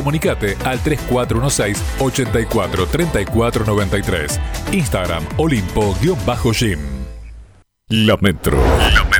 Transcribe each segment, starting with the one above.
comunicate al 3416 84 34 93. Instagram Olimpo-Gym. La Metro. La Metro.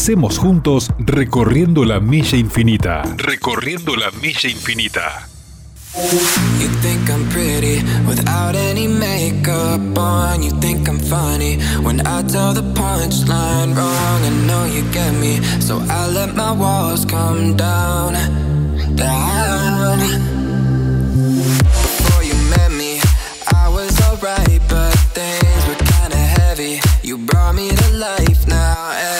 Hacemos juntos recorriendo la milla infinita. Recorriendo la milla infinita. You think I'm pretty without any makeup on. You think I'm funny when I tell the punchline wrong. I know you get me, so I let my walls come down. Down. Before you met me, I was alright, but things were kinda heavy. You brought me to life now.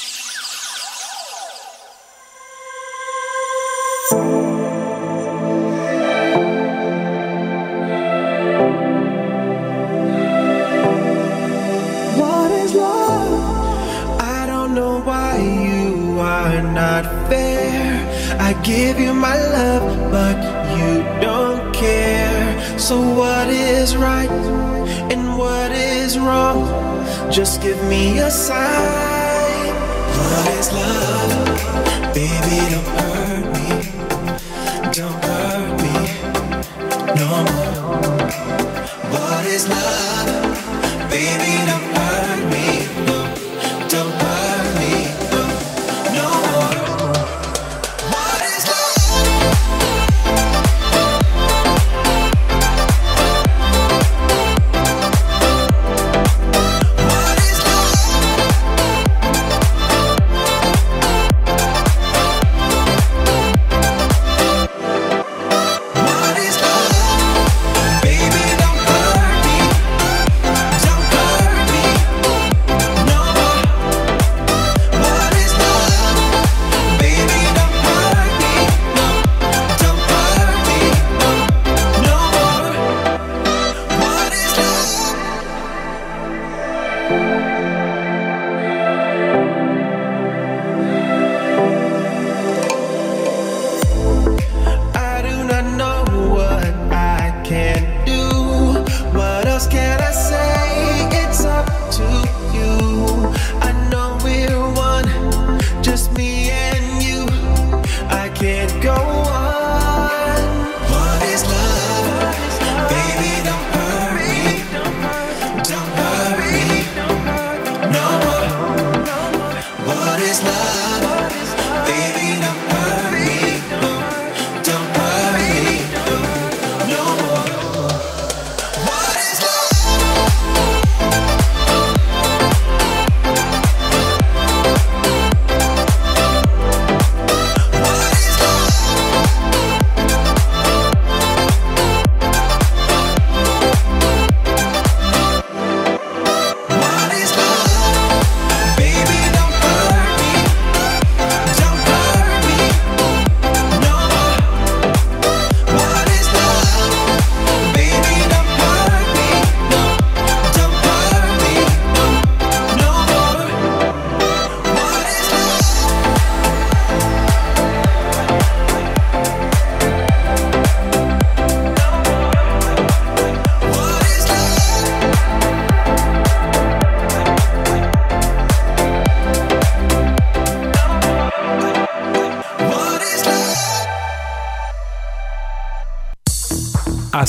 Just give me a sign. What is love? Baby, don't hurt me. Don't hurt me. No more. What is love? Baby, don't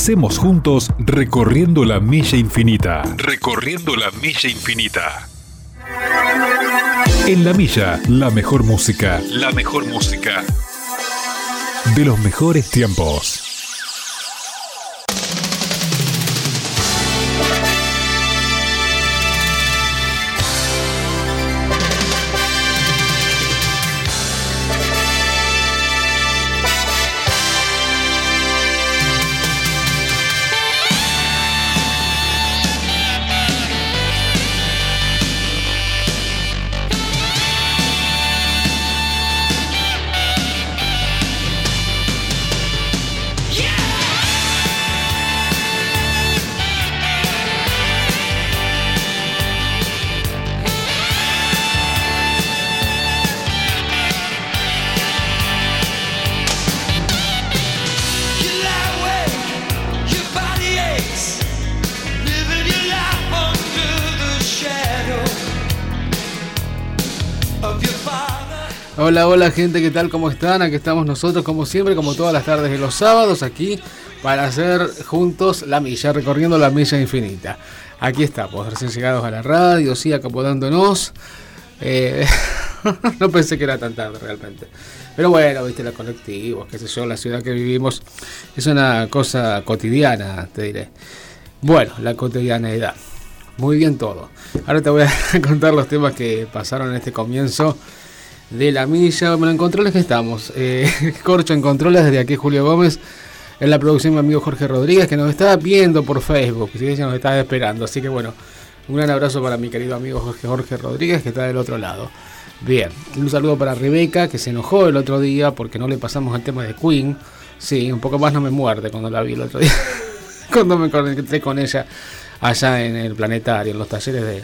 Hacemos juntos recorriendo la milla infinita. Recorriendo la milla infinita. En la milla, la mejor música. La mejor música. De los mejores tiempos. Hola, hola gente, ¿qué tal? ¿Cómo están? Aquí estamos nosotros, como siempre, como todas las tardes de los sábados, aquí para hacer juntos la milla, recorriendo la milla infinita. Aquí estamos, recién llegados a la radio, sí, acomodándonos. Eh, no pensé que era tan tarde realmente. Pero bueno, viste, los colectivos, qué sé yo, la ciudad que vivimos es una cosa cotidiana, te diré. Bueno, la cotidianeidad. Muy bien todo. Ahora te voy a contar los temas que pasaron en este comienzo de la milla. Bueno, en controles que estamos. Eh, Corcho en controles desde aquí Julio Gómez. En la producción mi amigo Jorge Rodríguez que nos está viendo por Facebook. Y ya nos está esperando. Así que bueno, un gran abrazo para mi querido amigo Jorge, Jorge Rodríguez que está del otro lado. Bien, un saludo para Rebeca que se enojó el otro día porque no le pasamos el tema de Queen. Sí, un poco más no me muerde cuando la vi el otro día. cuando me conecté con ella allá en el planetario, en los talleres de,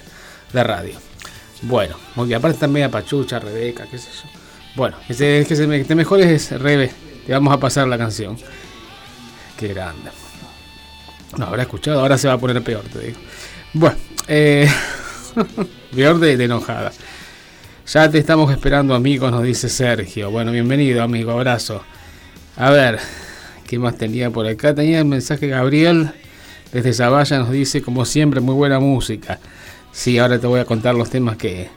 de radio. Bueno, muy aparte también a Pachucha, Rebeca, qué sé yo. Bueno, que, se, que, se me, te mejores, Rebe. Te vamos a pasar la canción. Qué grande. No habrá escuchado, ahora se va a poner peor, te digo. Bueno, eh, peor de, de enojada. Ya te estamos esperando, amigos, nos dice Sergio. Bueno, bienvenido, amigo, abrazo. A ver, ¿qué más tenía por acá? Tenía el mensaje Gabriel desde Zavalla, nos dice, como siempre, muy buena música. Sí, ahora te voy a contar los temas que,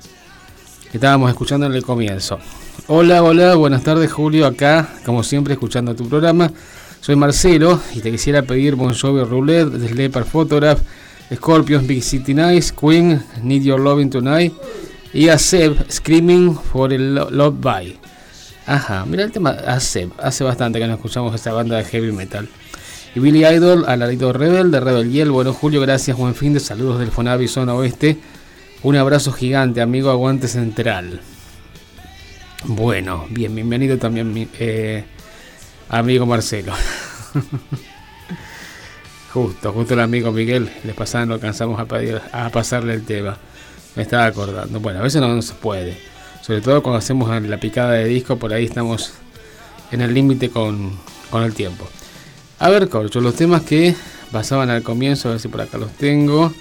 que estábamos escuchando en el comienzo. Hola, hola, buenas tardes, Julio, acá, como siempre, escuchando tu programa. Soy Marcelo y te quisiera pedir Bon Jovi Roulette, The Photograph, Scorpions, Big City Nights, Queen, Need Your Loving Tonight y Seb Screaming for el Love By. Ajá, mira el tema Seb, hace bastante que no escuchamos esta banda de heavy metal. Y Billy Idol, Alarito Rebel, de Rebel Yell. Bueno, Julio, gracias, buen fin de saludos del Fonavi Zona Oeste. Un abrazo gigante, amigo Aguante Central. Bueno, bien, bienvenido también, eh, amigo Marcelo. justo, justo el amigo Miguel, le pasaban, no alcanzamos a, pasarle el tema. Me estaba acordando. Bueno, a veces no, se puede. Sobre todo cuando hacemos la picada de disco, por ahí estamos en el límite con el tiempo. A ver, Corcho, los temas que pasaban al comienzo, a ver si por acá los tengo.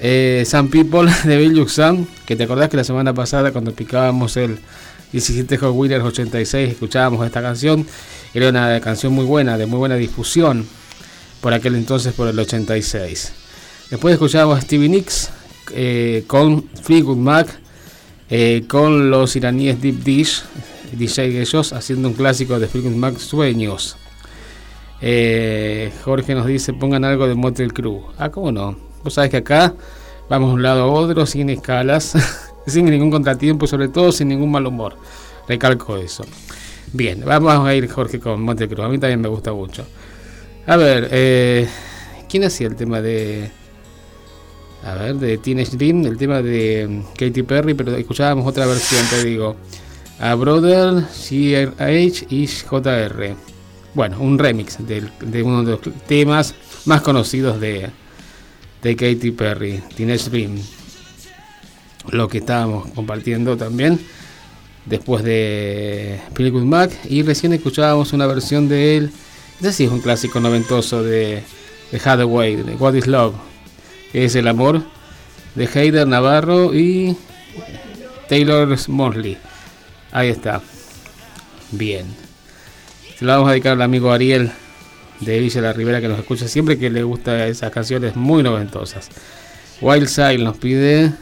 Eh, Some People de Bill Sam, que te acordás que la semana pasada cuando picábamos el 17 Hot Wheelers 86 escuchábamos esta canción. Era una canción muy buena, de muy buena difusión por aquel entonces, por el 86. Después escuchábamos a Stevie Nicks eh, con Fleetwood Mac, eh, con los iraníes Deep Dish, DJ ellos, haciendo un clásico de Fleetwood Mac, Sueños. Eh, Jorge nos dice, pongan algo de Motel Crew. Ah, ¿cómo no? Vos sabés que acá vamos de un lado a otro, sin escalas, sin ningún contratiempo y sobre todo sin ningún mal humor. Recalco eso. Bien, vamos a ir Jorge con Motel Crew. A mí también me gusta mucho. A ver, eh, ¿quién hacía el tema de... A ver, de Teenage Dream, el tema de mm, Katy Perry, pero escuchábamos otra versión, te digo. A Brother, CRH y JR. Bueno, un remix de, uno de los temas más conocidos de, de Katy Perry, Teenage Dream. Lo que estábamos compartiendo también después de Fleetwood Mac. Y recién escuchábamos una versión de él. Ese sí es un clásico noventoso de, de Hathaway, de What is Love, es el amor, de Heider Navarro y Taylor Mosley. Ahí está. Bien. Se lo vamos a dedicar al amigo Ariel de Villa La Rivera que nos escucha siempre que le gusta esas canciones muy noventosas. Wild Side nos pide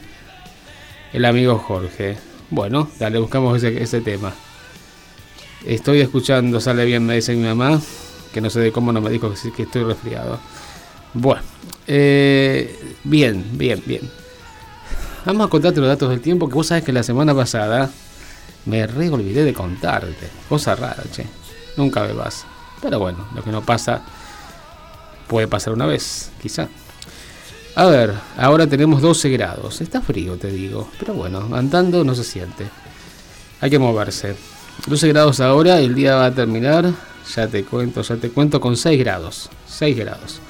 el amigo Jorge. Bueno, dale, buscamos ese, ese tema. Estoy escuchando, sale bien, me dice mi mamá, que no sé de cómo no me dijo que, que estoy resfriado. Bueno, eh, bien, bien, bien. Vamos a contarte los datos del tiempo, que vos sabes que la semana pasada me re olvidé de contarte. Cosa rara, che. Nunca me pasa. Pero bueno, lo que no pasa puede pasar una vez, quizá. A ver, ahora tenemos 12 grados. Está frío, te digo. Pero bueno, andando no se siente. Hay que moverse. 12 grados ahora, el día va a terminar. Ya te cuento, ya te cuento con 6 grados. 6 grados.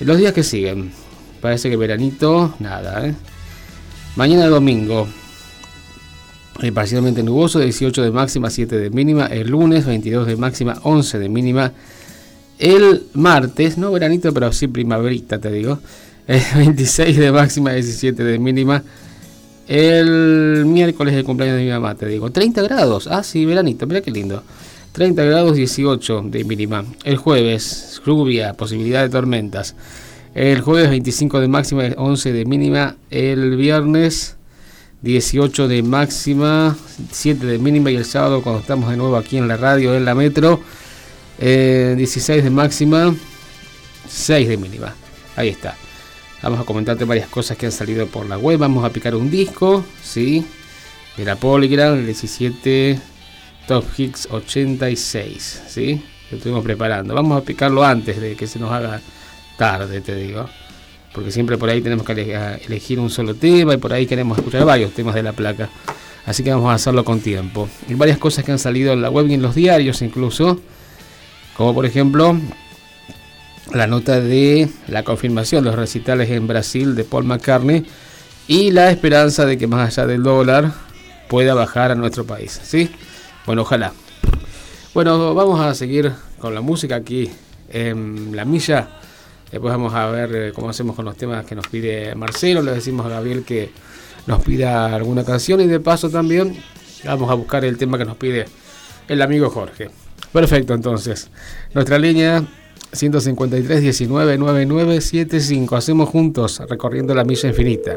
Los días que siguen. Parece que veranito, nada, ¿eh? Mañana domingo. Eh, parcialmente nuboso, 18 de máxima, 7 de mínima. El lunes, 22 de máxima, 11 de mínima. El martes, no veranito, pero sí primaverita, te digo. Eh, 26 de máxima, 17 de mínima. El miércoles el cumpleaños de mi mamá, te digo. 30 grados. Ah, sí, veranito, mira qué lindo. 30 grados 18 de mínima. El jueves, lluvia, posibilidad de tormentas. El jueves 25 de máxima, 11 de mínima. El viernes 18 de máxima, 7 de mínima. Y el sábado, cuando estamos de nuevo aquí en la radio, en la metro, eh, 16 de máxima, 6 de mínima. Ahí está. Vamos a comentarte varias cosas que han salido por la web. Vamos a picar un disco, ¿sí? de la Polygram, el 17 Top Hicks 86, ¿sí? Lo estuvimos preparando. Vamos a picarlo antes de que se nos haga tarde, te digo. Porque siempre por ahí tenemos que elegir un solo tema y por ahí queremos escuchar varios temas de la placa. Así que vamos a hacerlo con tiempo. Hay varias cosas que han salido en la web y en los diarios incluso. Como por ejemplo la nota de la confirmación de los recitales en Brasil de Paul McCartney y la esperanza de que más allá del dólar pueda bajar a nuestro país. ¿sí? Bueno, ojalá. Bueno, vamos a seguir con la música aquí en La Milla. Después vamos a ver eh, cómo hacemos con los temas que nos pide Marcelo. Le decimos a Gabriel que nos pida alguna canción y de paso también vamos a buscar el tema que nos pide el amigo Jorge. Perfecto, entonces. Nuestra línea 153 19 99 75. Hacemos juntos recorriendo la milla infinita.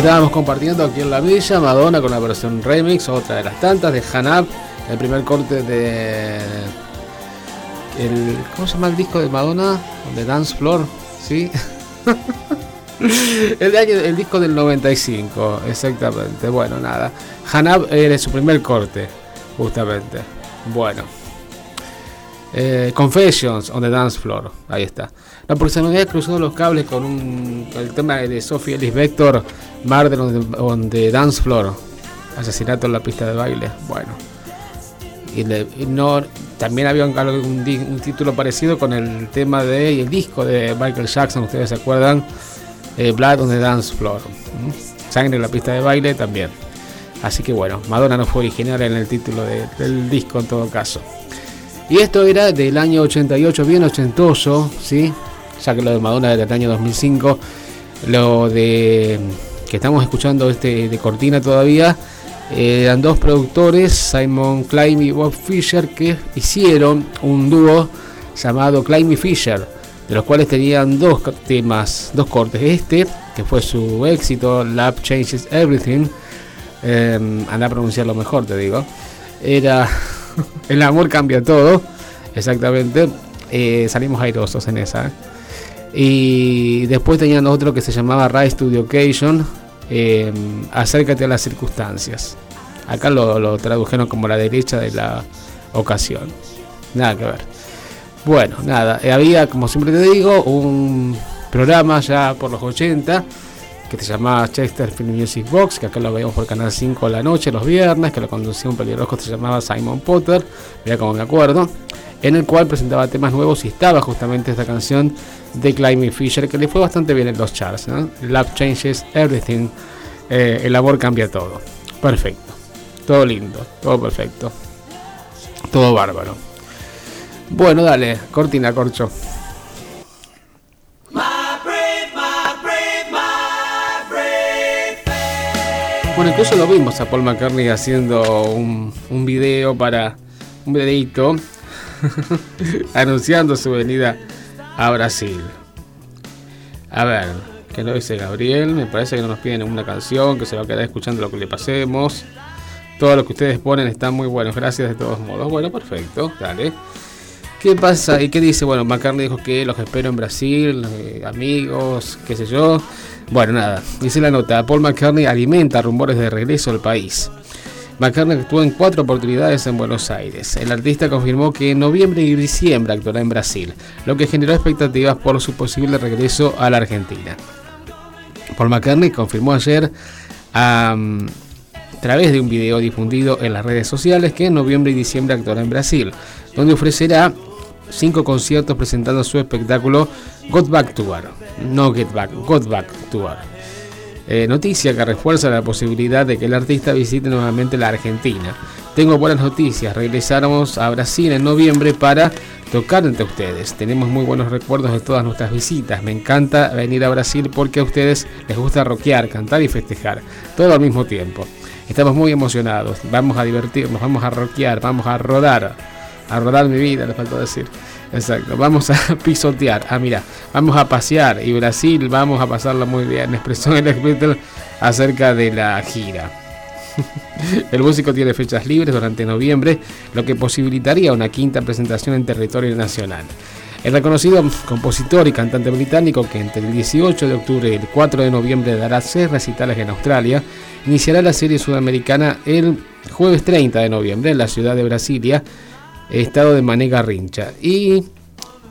estábamos compartiendo aquí en la villa Madonna con la versión remix, otra de las tantas de Hanab el primer corte de. El, ¿Cómo se llama el disco de Madonna? De Dance Floor, ¿sí? el, año, el disco del 95, exactamente. Bueno, nada. Hanab era su primer corte, justamente. Bueno. Eh, Confessions on the Dance Floor. Ahí está. La personalidad cruzó los cables con un, el tema de Sophie Ellis Vector Murder on the, Dance Floor, asesinato en la pista de baile. Bueno, y no, también había un, título parecido con el tema de el disco de Michael Jackson, ustedes se acuerdan, eh, Blood on the Dance Floor, sangre en la pista de baile también. Así que bueno, Madonna no fue original en el título del disco en todo caso. Y esto era del año 88, bien ochentoso, ¿sí? ya que lo de Madonna era del año 2005, lo de que estamos escuchando este de Cortina todavía, eh, eran dos productores, Simon Klein y Bob Fisher, que hicieron un dúo llamado Klein y Fisher, de los cuales tenían dos temas, dos cortes. Este, que fue su éxito, Love Changes Everything, eh, anda a pronunciarlo mejor, te digo. Era El amor cambia todo, exactamente. Eh, salimos airosos en esa. Y después tenían otro que se llamaba Rise to the Occasion, eh, acércate a las circunstancias. Acá lo, lo tradujeron como la derecha de la ocasión. Nada que ver. Bueno, nada, eh, había, como siempre te digo, un programa ya por los 80 que se llamaba Chesterfield Music Box, que acá lo veíamos por Canal 5 a la noche los viernes, que lo conducía un pelirrojo que se llamaba Simon Potter, mira como me acuerdo, en el cual presentaba temas nuevos y estaba justamente esta canción de Climby Fisher, que le fue bastante bien en los charts, ¿no? Love Changes Everything, eh, el amor cambia todo. Perfecto, todo lindo, todo perfecto, todo bárbaro. Bueno, dale, cortina, corcho. Bueno, incluso lo vimos a Paul McCartney haciendo un, un video para un videito anunciando su venida a Brasil. A ver, que no dice Gabriel, me parece que no nos piden una canción, que se va a quedar escuchando lo que le pasemos. Todo lo que ustedes ponen está muy bueno, gracias de todos modos. Bueno, perfecto, dale. ¿Qué pasa? ¿Y qué dice? Bueno, McCartney dijo que los espero en Brasil, eh, amigos, qué sé yo. Bueno, nada, dice la nota, Paul McCartney alimenta rumores de regreso al país. McCartney actuó en cuatro oportunidades en Buenos Aires. El artista confirmó que en noviembre y diciembre actuará en Brasil, lo que generó expectativas por su posible regreso a la Argentina. Paul McCartney confirmó ayer a través de un video difundido en las redes sociales que en noviembre y diciembre actuará en Brasil, donde ofrecerá cinco conciertos presentando su espectáculo Got Back Tour. No Get Back, Got Back Tour. Eh, noticia que refuerza la posibilidad de que el artista visite nuevamente la Argentina. Tengo buenas noticias, regresamos a Brasil en noviembre para tocar entre ustedes. Tenemos muy buenos recuerdos de todas nuestras visitas. Me encanta venir a Brasil porque a ustedes les gusta rockear, cantar y festejar, todo al mismo tiempo. Estamos muy emocionados, vamos a divertirnos, vamos a rockear, vamos a rodar, a rodar mi vida, le faltó decir. Exacto, vamos a pisotear. Ah, mira, vamos a pasear y Brasil vamos a pasarlo muy bien. Expresó el ex Beatle acerca de la gira. El músico tiene fechas libres durante noviembre, lo que posibilitaría una quinta presentación en territorio nacional. El reconocido compositor y cantante británico, que entre el 18 de octubre y el 4 de noviembre dará seis recitales en Australia, iniciará la serie sudamericana el jueves 30 de noviembre en la ciudad de Brasilia, estado de Mané Garrincha. Y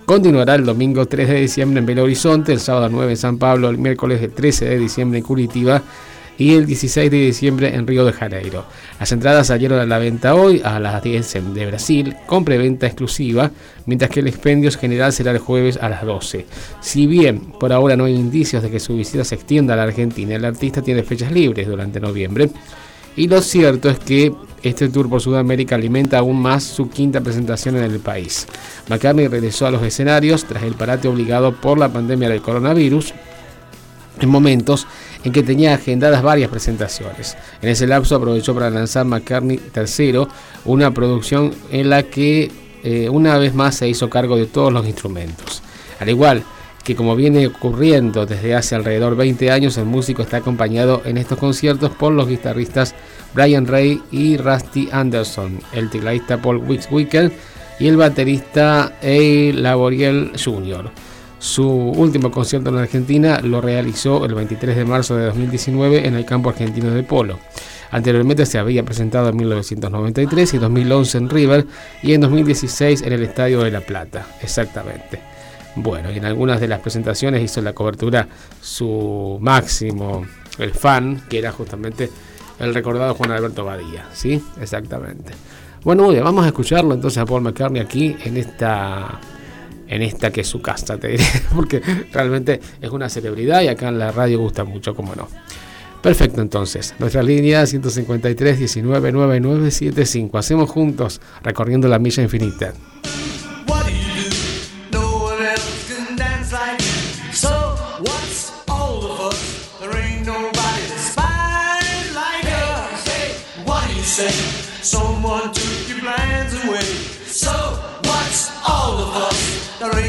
continuará el domingo 3 de diciembre en Belo Horizonte, el sábado 9 en San Pablo, el miércoles 13 de diciembre en Curitiba y el 16 de diciembre en Río de Janeiro. Las entradas salieron a la venta hoy a las 10 en- de Brasil con preventa exclusiva, mientras que el expendio general será el jueves a las 12. Si bien por ahora no hay indicios de que su visita se extienda a la Argentina, el artista tiene fechas libres durante noviembre. Y lo cierto es que este tour por Sudamérica alimenta aún más su quinta presentación en el país. McCartney regresó a los escenarios tras el parate obligado por la pandemia del coronavirus en momentos en que tenía agendadas varias presentaciones. En ese lapso aprovechó para lanzar McCartney III, una producción en la que eh, una vez más se hizo cargo de todos los instrumentos. Al igual como viene ocurriendo desde hace alrededor 20 años, el músico está acompañado en estos conciertos por los guitarristas Brian Ray y Rusty Anderson, el tecladista Paul Wicker y el baterista A. Laboriel Jr. Su último concierto en Argentina lo realizó el 23 de marzo de 2019 en el campo argentino de polo. Anteriormente se había presentado en 1993 y 2011 en River y en 2016 en el Estadio de La Plata. Exactamente. Bueno, y en algunas de las presentaciones hizo la cobertura su máximo, el fan, que era justamente el recordado Juan Alberto Badía. ¿Sí? Exactamente. Bueno, muy bien, vamos a escucharlo entonces a Paul McCartney aquí en esta en esta que es su casa, te diré, porque realmente es una celebridad y acá en la radio gusta mucho, como no. Perfecto, entonces. Nuestra línea 153 19 9975. Hacemos juntos recorriendo la milla infinita. Say? Someone took your plans away. So what's all of us? There ain't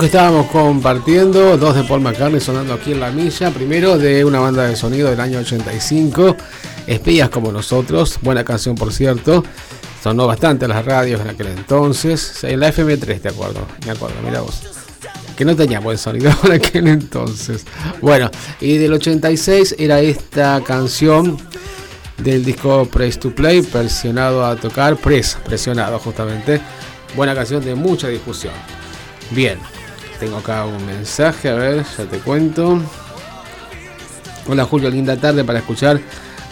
Que estábamos compartiendo, dos de Paul McCartney sonando aquí en la milla. Primero de una banda de sonido del año 85, Espías como nosotros. Buena canción, por cierto. Sonó bastante las radios en aquel entonces. En la FM3, te acuerdo. Me acuerdo, mira vos. Que no tenía buen sonido en aquel entonces. Bueno, y del 86 era esta canción del disco Press to Play, presionado a tocar, press, presionado justamente. Buena canción de mucha discusión. Bien, tengo acá un mensaje, a ver, ya te cuento. Hola Julio, linda tarde para escuchar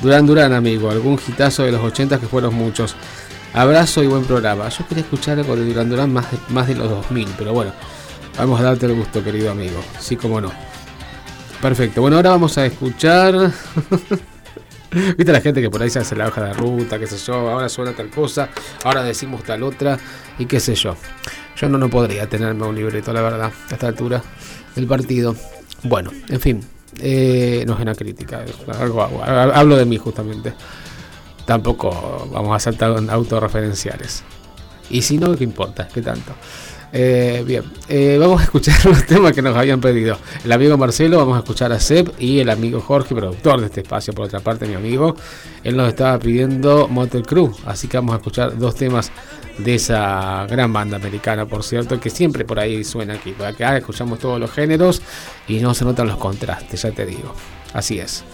Durán Durán, amigo. Algún hitazo de los 80 que fueron muchos. Abrazo y buen programa. Yo quería escuchar algo de Durán Durán más de, más de los 2000, pero bueno, vamos a darte el gusto, querido amigo. Sí, como no. Perfecto. Bueno, ahora vamos a escuchar. Viste la gente que por ahí se hace la hoja de ruta, qué sé yo, ahora suena tal cosa, ahora decimos tal otra y qué sé yo. Yo no, no podría tenerme un libreto, la verdad, a esta altura. del partido. Bueno, en fin, eh, no es una crítica, algo- hablo de mí justamente. Tampoco vamos a saltar en autorreferenciales. Y si no, ¿qué importa? ¿Qué tanto? Eh, bien, eh, vamos a escuchar los temas que nos habían pedido. El amigo Marcelo, vamos a escuchar a Seb y el amigo Jorge, productor de este espacio, por otra parte, mi amigo. Él nos estaba pidiendo Motel Crew, así que vamos a escuchar dos temas de esa gran banda americana, por cierto, que siempre por ahí suena aquí. Por acá escuchamos todos los géneros y no se notan los contrastes, ya te digo. Así es.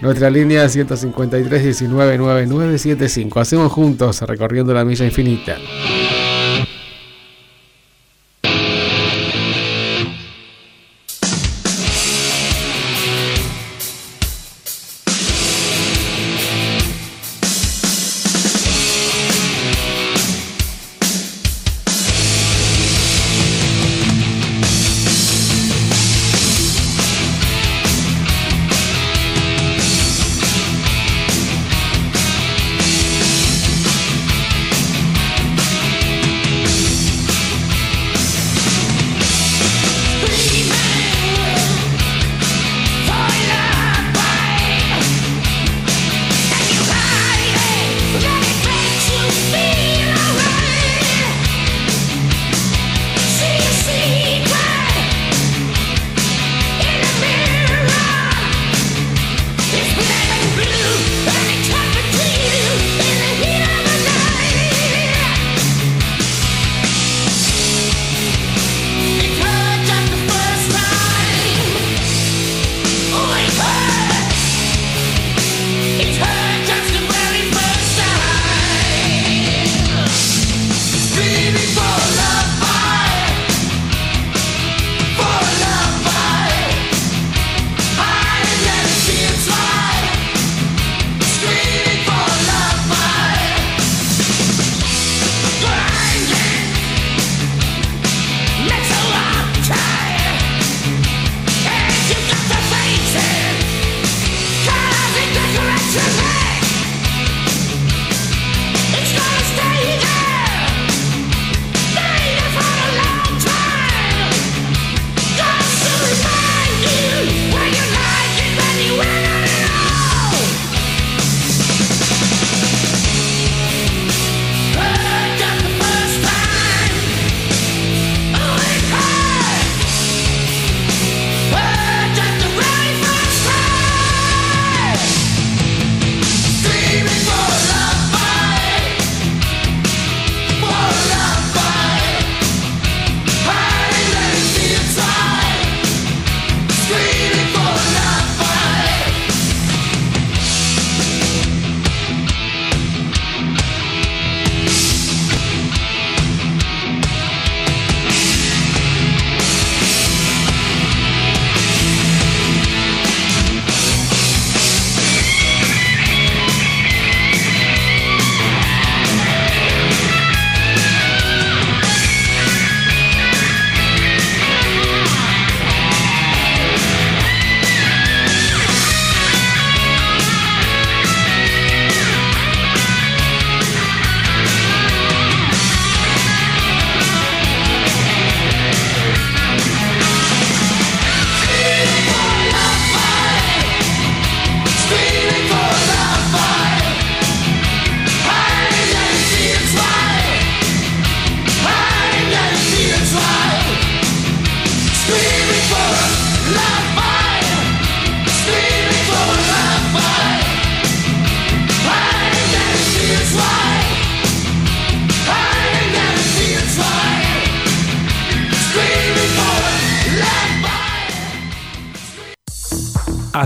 Nuestra línea 153 19 9975. Hacemos juntos recorriendo la milla infinita.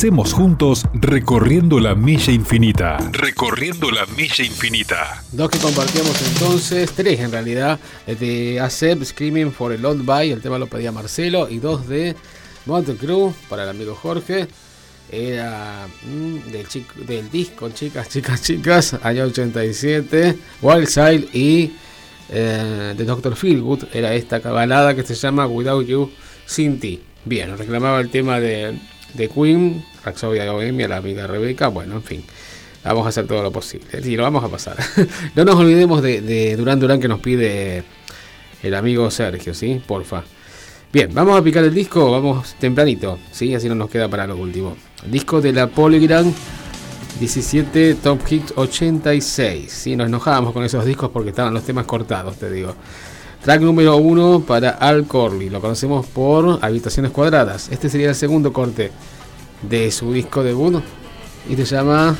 Avancemos juntos recorriendo la milla infinita. Recorriendo la milla infinita. Dos que compartíamos entonces, tres en realidad, de ASEP, Screaming for a Long Buy, el tema lo pedía Marcelo, y dos de Montecruz para el amigo Jorge. Era mm, del, disco Chicas, Chicas, Chicas, año 87, Wild Side y eh, de Dr. Feelgood. Era esta cabalada que se llama Without You, Sin Ti. Bien, reclamaba el tema de, de Queen Raxodia Bohemia, la amiga Rebeca. Bueno, en fin. Vamos a hacer todo lo posible. Y lo vamos a pasar. no nos olvidemos de, de Durán Durán que nos pide el amigo Sergio, ¿sí? Porfa. Bien, vamos a picar el disco, vamos tempranito, ¿sí? Así no nos queda para lo último. Disco de la Polygram 17 Top Hits 86. ¿sí? Nos enojábamos con esos discos porque estaban los temas cortados, te digo. Track número 1 para Al Corley, lo conocemos por Habitaciones Cuadradas. Este sería el segundo corte de su disco debut y se llama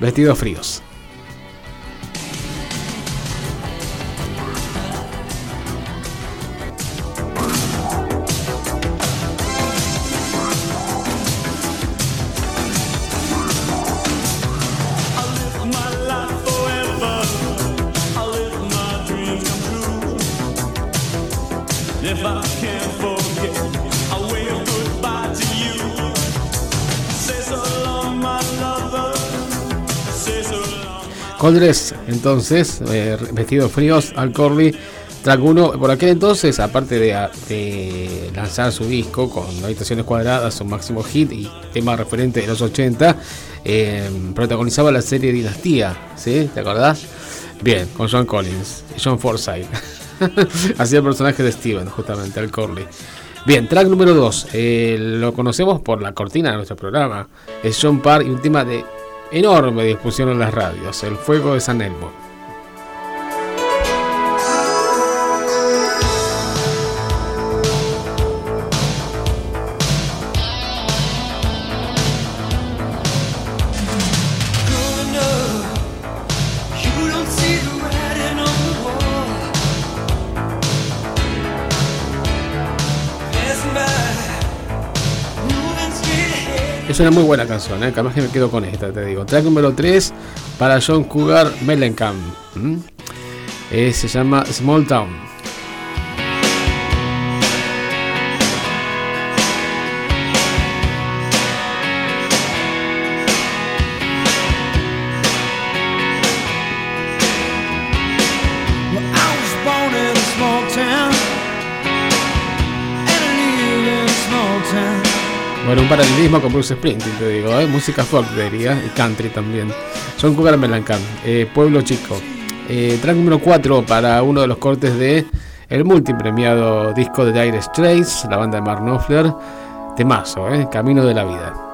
Vestidos Fríos. Entonces, eh, vestidos fríos, Al Corley, track 1. Por aquel entonces, aparte de, lanzar su disco con habitaciones cuadradas, su máximo hit y tema referente de los 80, eh, protagonizaba la serie Dinastía, ¿sí? ¿Te acordás? Bien, con John Collins John Forsythe. Hacía el personaje de Steven, justamente, Al Corley. Bien, track número 2. lo conocemos por la cortina de nuestro programa. Es John Parr y un tema de enorme discusión en las radios, El Fuego de San Elmo. Es una muy buena canción, ¿eh? capaz que me quedo con esta, te digo. Track número 3 para John Cougar Mellencamp. ¿m? Eh, se llama Small Town. Bueno, un paralelismo con Bruce Springsteen, te digo, ¿eh? música folk diría, y country también. John Cougar Mellencamp, eh, Pueblo Chico. Eh, track número 4 para uno de los cortes de el multipremiado disco de Dire Straits, la banda de Mark Knopfler. Temazo, ¿eh? Camino de la Vida.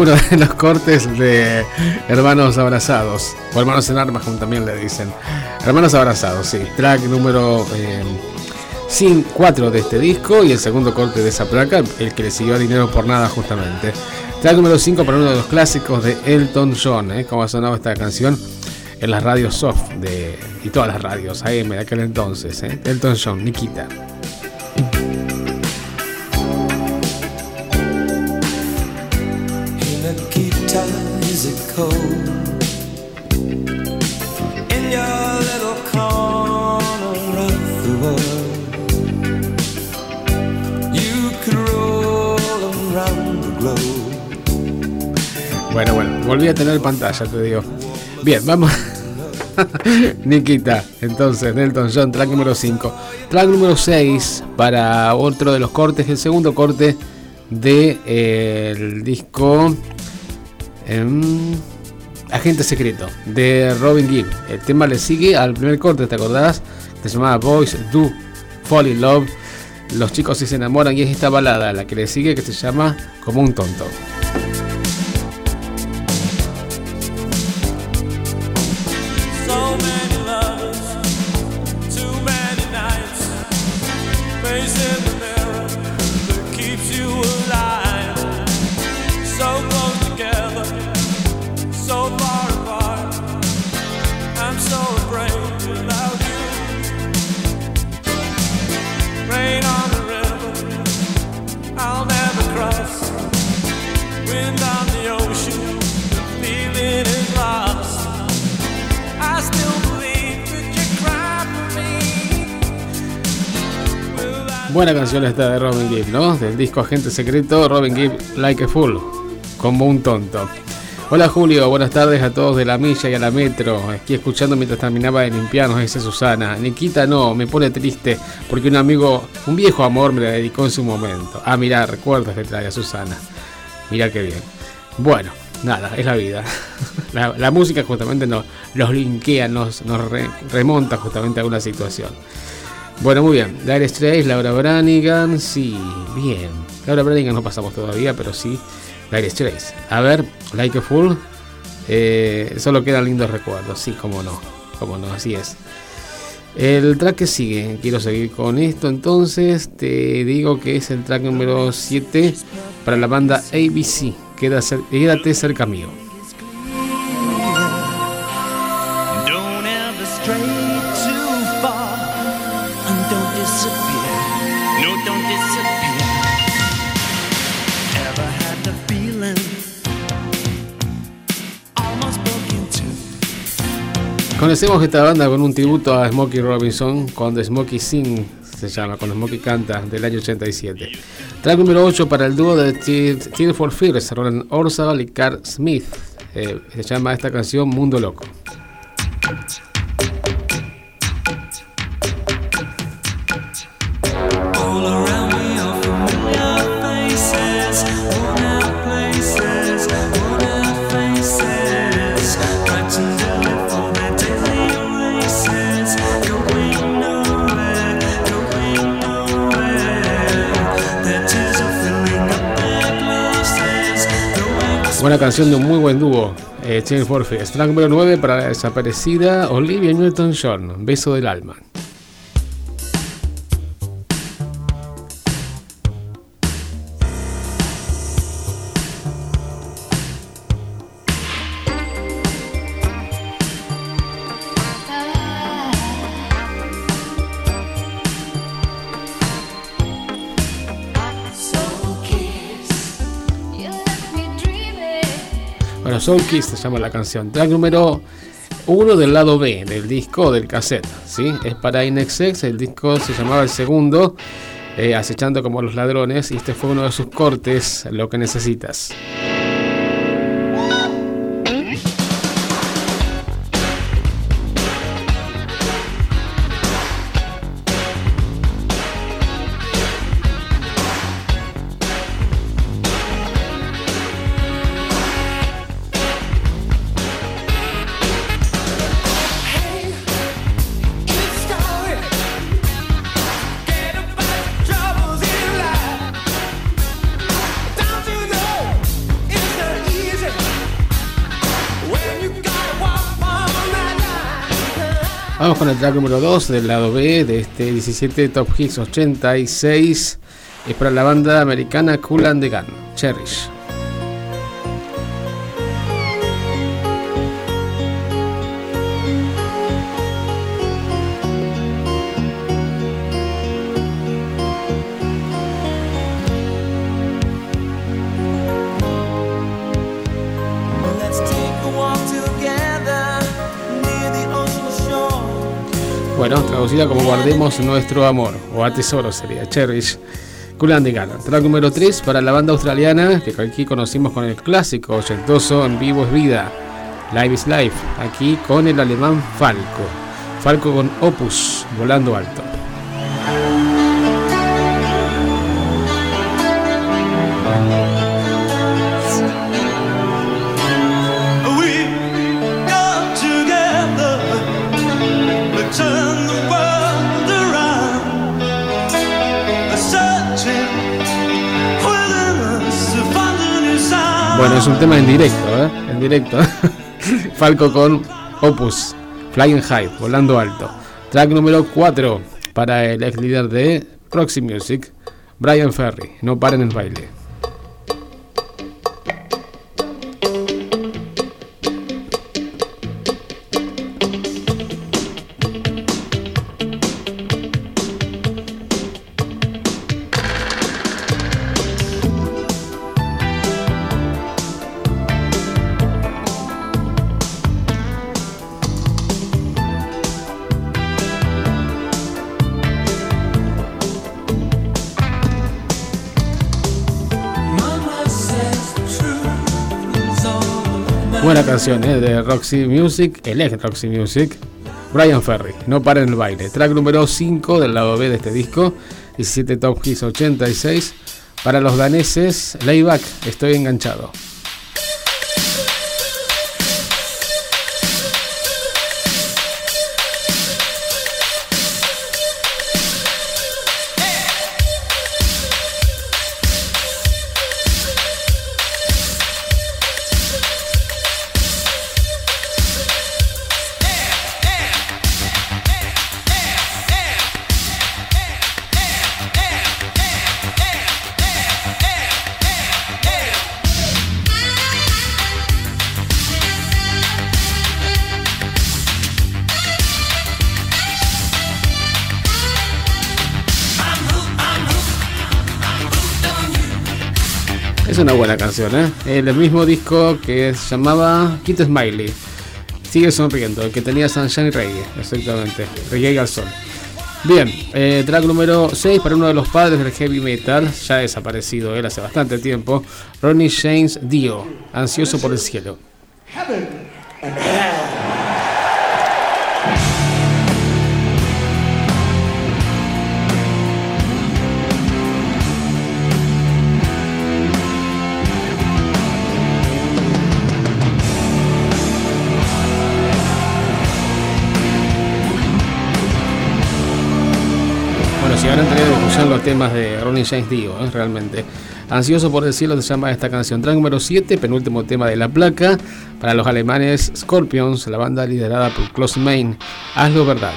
Uno de los cortes de Hermanos Abrazados, o Hermanos en Armas, como también le dicen. Hermanos Abrazados, sí. Track número 4 de este disco y el segundo corte de esa placa, el que le siguió a Dinero por Nada, justamente. Track número 5 para uno de los clásicos de Elton John, ¿eh? como ha sonado esta canción en las radios soft de, y todas las radios AM de aquel entonces. ¿eh? Elton John, Nikita. Bueno, bueno, volví a tener pantalla, te digo. Bien, vamos. Nikita, entonces, Nelton John, track número 5. Track número 6 para otro de los cortes, el segundo corte del de, eh, disco em, Agente Secreto de Robin Gibb. El tema le sigue al primer corte, ¿te acordás? Que se llamaba Boys Do Fall in Love. Los chicos se enamoran y es esta balada la que le sigue que se llama Como un tonto. Buena canción esta de Robin Gibb, ¿no? Del disco Agente Secreto, Robin Gibb Like a Fool, como un tonto. Hola Julio, buenas tardes a todos de la milla y a la metro. Aquí escuchando mientras terminaba de limpiar, nos dice Susana. Nikita no, me pone triste porque un amigo, un viejo amor me la dedicó en su momento. Ah, mirá, recuerdos que trae a Susana. Mirá qué bien. Bueno, nada, es la vida. La, música justamente nos, los linkea, nos, nos re- remonta justamente a una situación. Bueno, muy bien. Dire Straits, Laura Branigan, sí, bien. Laura Branigan no pasamos todavía, pero sí. Dire Straits. A ver, Like a Fool. Eh, solo quedan lindos recuerdos, sí, como no. Como no, así es. El track que sigue, quiero seguir con esto entonces. Te digo que es el track número 7 para la banda ABC. Quédate cerca mío. Conocemos esta banda con un tributo a Smokey Robinson cuando Smokey Sing se llama, cuando Smokey canta del año 87. Track número 8 para el dúo de Tear for Fears, Roland Orzabal y Carl Smith. Eh, se llama esta canción Mundo Loco. Buena canción de un muy buen dúo, eh, for Fears. Track número 9 para la desaparecida Olivia Newton-John, Beso del Alma. Bueno, Soul Kiss se llama la canción. Track número 1 del lado B del disco del cassette. ¿sí? Es para Inexex. El disco se llamaba el segundo, eh, Acechando como los ladrones. Y este fue uno de sus cortes, Lo que necesitas. Track número 2 del lado B de este 17 Top Hits 86. Es para la banda americana Cool and the Gun, Cherish. Traducida como Guardemos nuestro amor, o Atesoro sería, Cherish. Cool and the Gun. Track número 3 para la banda australiana que aquí conocimos con el clásico ochentoso En Vivo es Vida, Live is Life, aquí con el alemán Falco. Falco con Opus, volando alto. Es un tema en directo, ¿eh? En directo. Falco con Opus, Flying High, volando alto. Track número 4 para el ex líder de Proxy Music, Brian Ferry. No paren el baile. Buena canción ¿eh? de Roxy Music, el ex Roxy Music, Brian Ferry. No paren el baile. Track número 5 del lado B de este disco, 17 Top Hits 86. Para los daneses, Layback, estoy enganchado. Canción, ¿eh? El mismo disco que se llamaba Kit Smiley. Sigue sonriendo, el que tenía Sunshine Reggae, exactamente. Reggae al sol. Bien, eh, track número 6 para uno de los padres del heavy metal, ya desaparecido él hace bastante tiempo, Ronnie James Dio, ansioso por el cielo. Los temas de Ronnie James Dio, ¿eh? realmente. Ansioso por el cielo se llama esta canción. Track número 7, penúltimo tema de la placa, para los alemanes Scorpions, la banda liderada por Klaus Main. Hazlo verdad.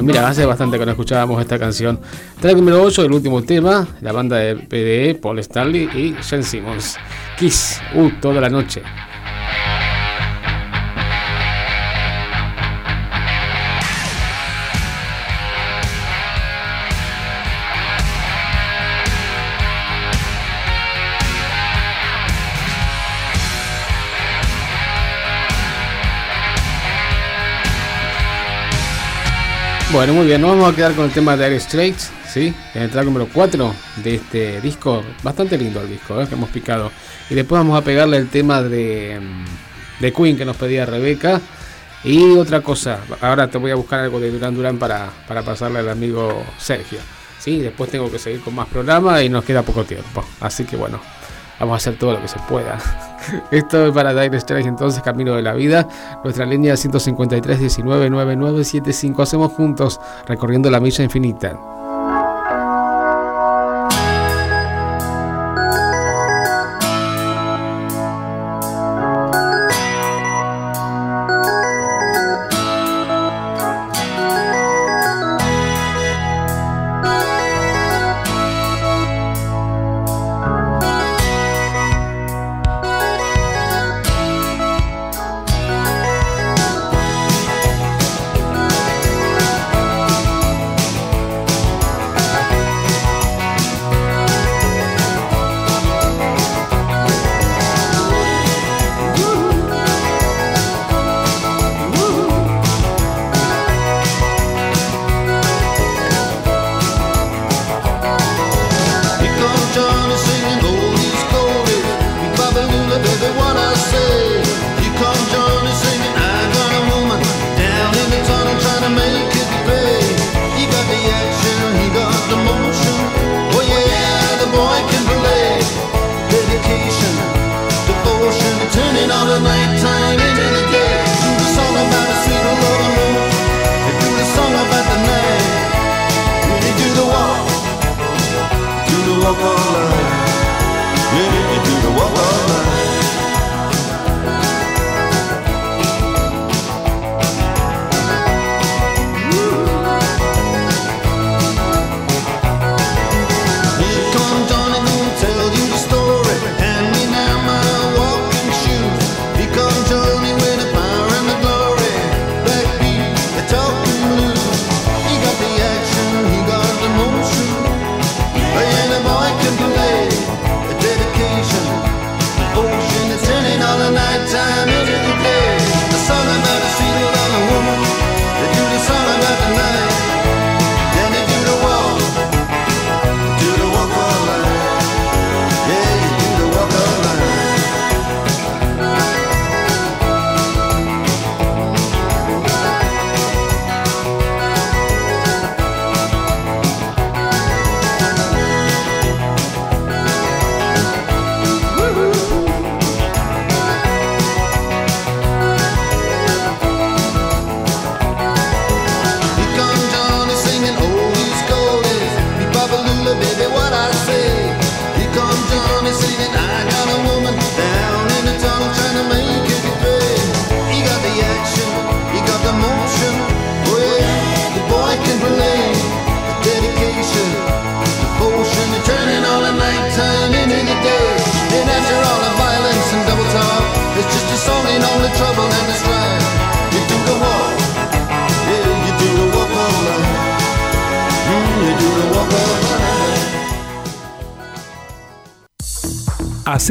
Bueno, mira, hace bastante que no escuchábamos esta canción. Track número 8, el último tema, la banda de PDE, Paul Stanley y Jen Simmons. Kiss, uh, toda la noche. Bueno, muy bien, nos vamos a quedar con el tema de Air Straits, ¿sí? En el track número 4 de este disco. Bastante lindo el disco, ¿eh? que hemos picado. Y después vamos a pegarle el tema de, mm, de Queen que nos pedía Rebeca. Y otra cosa, ahora te voy a buscar algo de Duran Duran para, para pasarle al amigo Sergio. Sí, después tengo que seguir con más programas y nos queda poco tiempo. Así que bueno, vamos a hacer todo lo que se pueda. Esto es para Dire Straits, entonces Camino de la Vida. Nuestra línea 153 19 9975. Hacemos juntos recorriendo la milla infinita.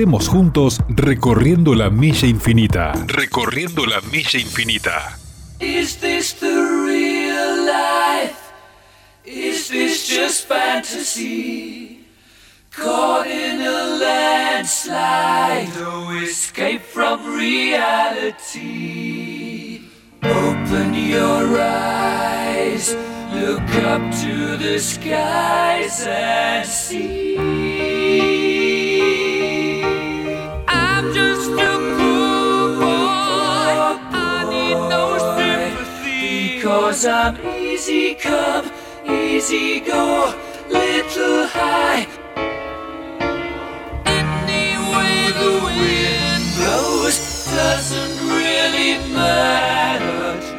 Juntos recorriendo la milla infinita. Recorriendo la milla infinita. Is this the real life? Is this just fantasy? Caught in a landslide, no escape from reality. Open your eyes, look up to the skies and see. Because I'm easy come, easy go, little high. Any way the wind blows doesn't really matter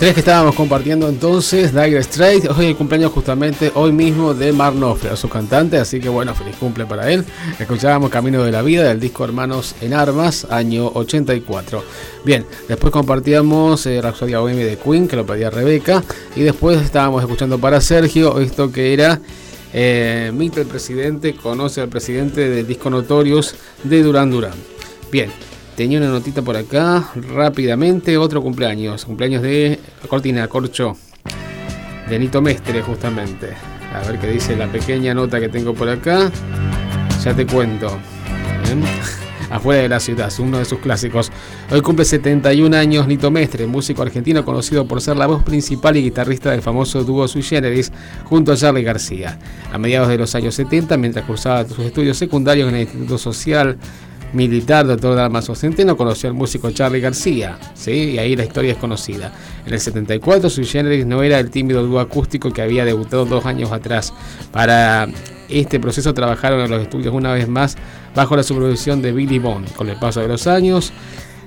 Tres que estábamos compartiendo entonces, Dire Straits, hoy el cumpleaños justamente hoy mismo de Mark Knopfler, su cantante, así que bueno, feliz cumple para él. Escuchábamos Camino de la Vida del disco Hermanos en Armas, año 84. Bien, después compartíamos eh, Rhapsody OM de Queen, que lo pedía Rebeca, y después estábamos escuchando para Sergio esto que era eh, el Presidente, conoce al presidente del disco Notorious de Duran Duran. Bien, tenía una notita por acá, rápidamente, otro cumpleaños, cumpleaños de Cortina Corcho, de Nito Mestre justamente. A ver qué dice la pequeña nota que tengo por acá. Ya te cuento. Afuera de la ciudad, uno de sus clásicos. Hoy cumple 71 años Nito Mestre, músico argentino conocido por ser la voz principal y guitarrista del famoso dúo Sui Generis junto a Charlie García. A mediados de los años 70, mientras cursaba sus estudios secundarios en el Instituto Social militar doctor Dalmaso Centeno conoció al músico Charlie García, ¿sí? y ahí la historia es conocida. En el 74 Sui Generis no era el tímido dúo acústico que había debutado dos años atrás. Para este proceso trabajaron en los estudios una vez más bajo la supervisión de Billy Bond. Con el paso de los años,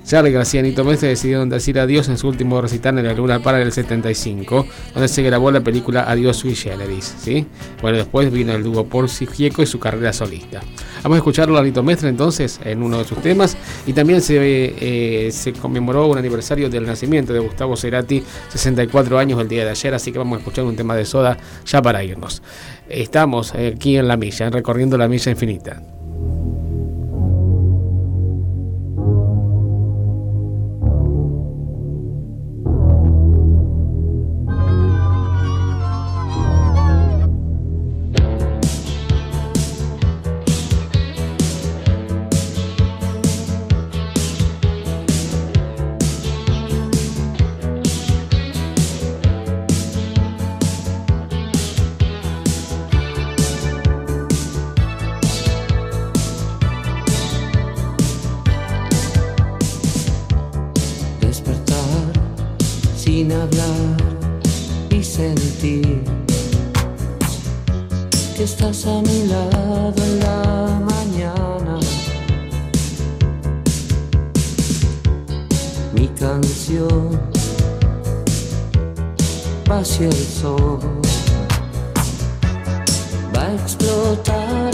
Charlie García y Nito Mestre decidieron decir adiós en su último recital en la Luna Para del 75, donde se grabó la película Adiós Sui Generis. ¿sí? Bueno, después vino el dúo Porci Gieco y su carrera solista. Vamos a escucharlo a Nito Mestre entonces en uno de sus temas y también se, eh, se conmemoró un aniversario del nacimiento de Gustavo Cerati, 64 años el día de ayer, así que vamos a escuchar un tema de soda ya para irnos. Estamos aquí en la milla, recorriendo la milla infinita. Y sentir que estás a mi lado en la mañana. Mi canción va hacia el sol, va a explotar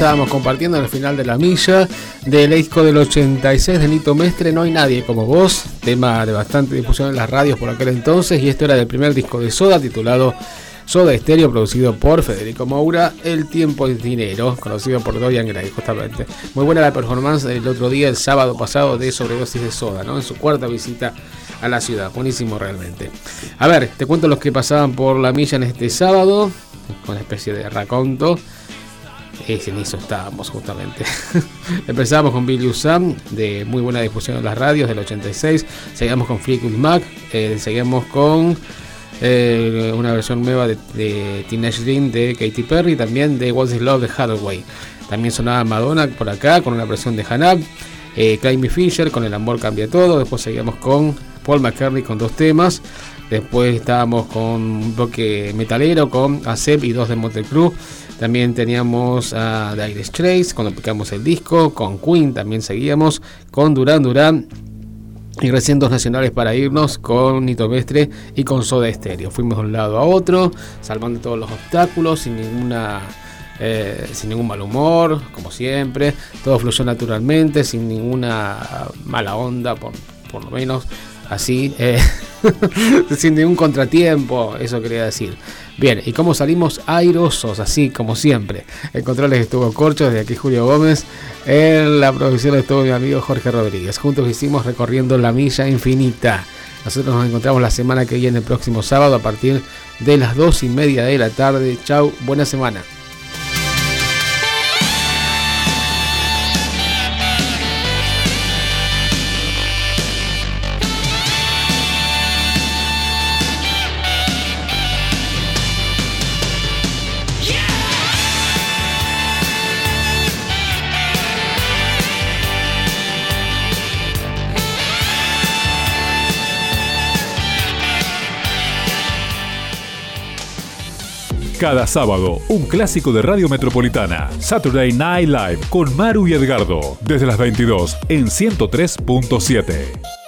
Estábamos compartiendo en el final de la milla del disco del 86 de Nito Mestre, No hay nadie como vos, tema de bastante difusión en las radios por aquel entonces, y esto era del primer disco de Soda titulado Soda Stereo, producido por Federico Moura, El Tiempo es Dinero, conocido por Dorian Gray, justamente. Muy buena la performance el otro día, el sábado pasado, de Sobredosis de Soda, ¿no? En su cuarta visita a la ciudad, buenísimo realmente. A ver, te cuento los que pasaban por la milla en este sábado, con una especie de raconto. En eso estábamos justamente. Empezamos con Billy Sam, de muy buena difusión en las radios del 86. Seguimos con Fleetwood Mac. eh, seguimos con eh, una versión nueva de, de Teenage Dream de Katy Perry. También de What's This Love de Hathaway. También sonaba Madonna por acá con una versión de Hanab. Eh, Climby Fisher con El Amor Cambia Todo. Después seguimos con Paul McCartney con dos temas. Después estábamos con un bloque metalero con Acep y dos de Motley Crue. También teníamos a Dire Straits cuando picamos el disco. Con Queen también seguíamos. Con Duran Duran. Y recién dos nacionales para irnos con Nito Mestre y con Soda Stereo. Fuimos de un lado a otro, salvando todos los obstáculos, sin ninguna eh, sin ningún mal humor, como siempre. Todo fluyó naturalmente, sin ninguna mala onda, por, por lo menos así, eh, sin ningún contratiempo, eso quería decir. Bien, y cómo salimos airosos, así como siempre. En controles estuvo Corcho, desde aquí Julio Gómez. En la producción estuvo mi amigo Jorge Rodríguez. Juntos hicimos recorriendo la milla infinita. Nosotros nos encontramos la semana que viene, el próximo sábado, a partir de las dos y media de la tarde. Chau, buena semana. Cada sábado, un clásico de Radio Metropolitana. Saturday Night Live con Maru y Edgardo. Desde las 22 en 103.7.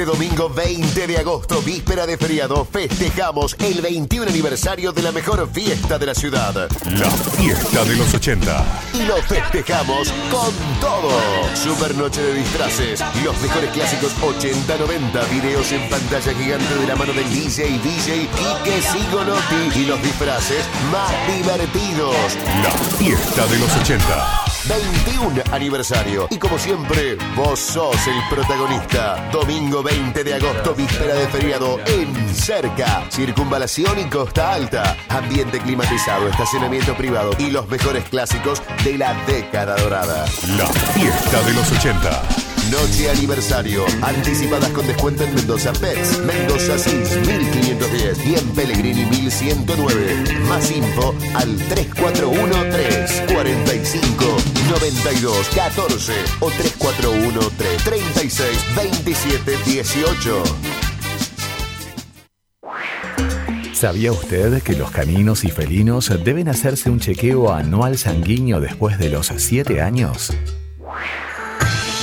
Este domingo 20 de agosto, víspera de feriado, festejamos el 21 aniversario de la mejor fiesta de la ciudad. La fiesta de los 80. Y lo festejamos con todo. Super noche de disfraces, los mejores clásicos 80-90, videos en pantalla gigante de la mano del DJ DJ Quique Sigolotti y los disfraces más divertidos. La fiesta de los 80. 21 aniversario. Y como siempre, vos sos el protagonista. Domingo 20 de agosto, víspera de feriado en Cerca. Circunvalación y Costa Alta. Ambiente climatizado, estacionamiento privado y los mejores clásicos de la década dorada. La fiesta de los 80. Noche aniversario. Anticipadas con descuento en Mendoza Pets. Mendoza Cis 1510 y en Pellegrini 1109. Más info al 341 345 92 14 o 341 336 27 18. ¿Sabía usted que los caninos y felinos deben hacerse un chequeo anual sanguíneo después de los 7 años?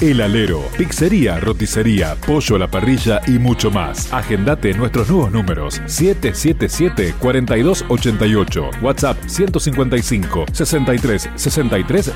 El Alero, pizzería, roticería, pollo a la parrilla y mucho más. Agendate nuestros nuevos números 777-4288, WhatsApp 155 63 63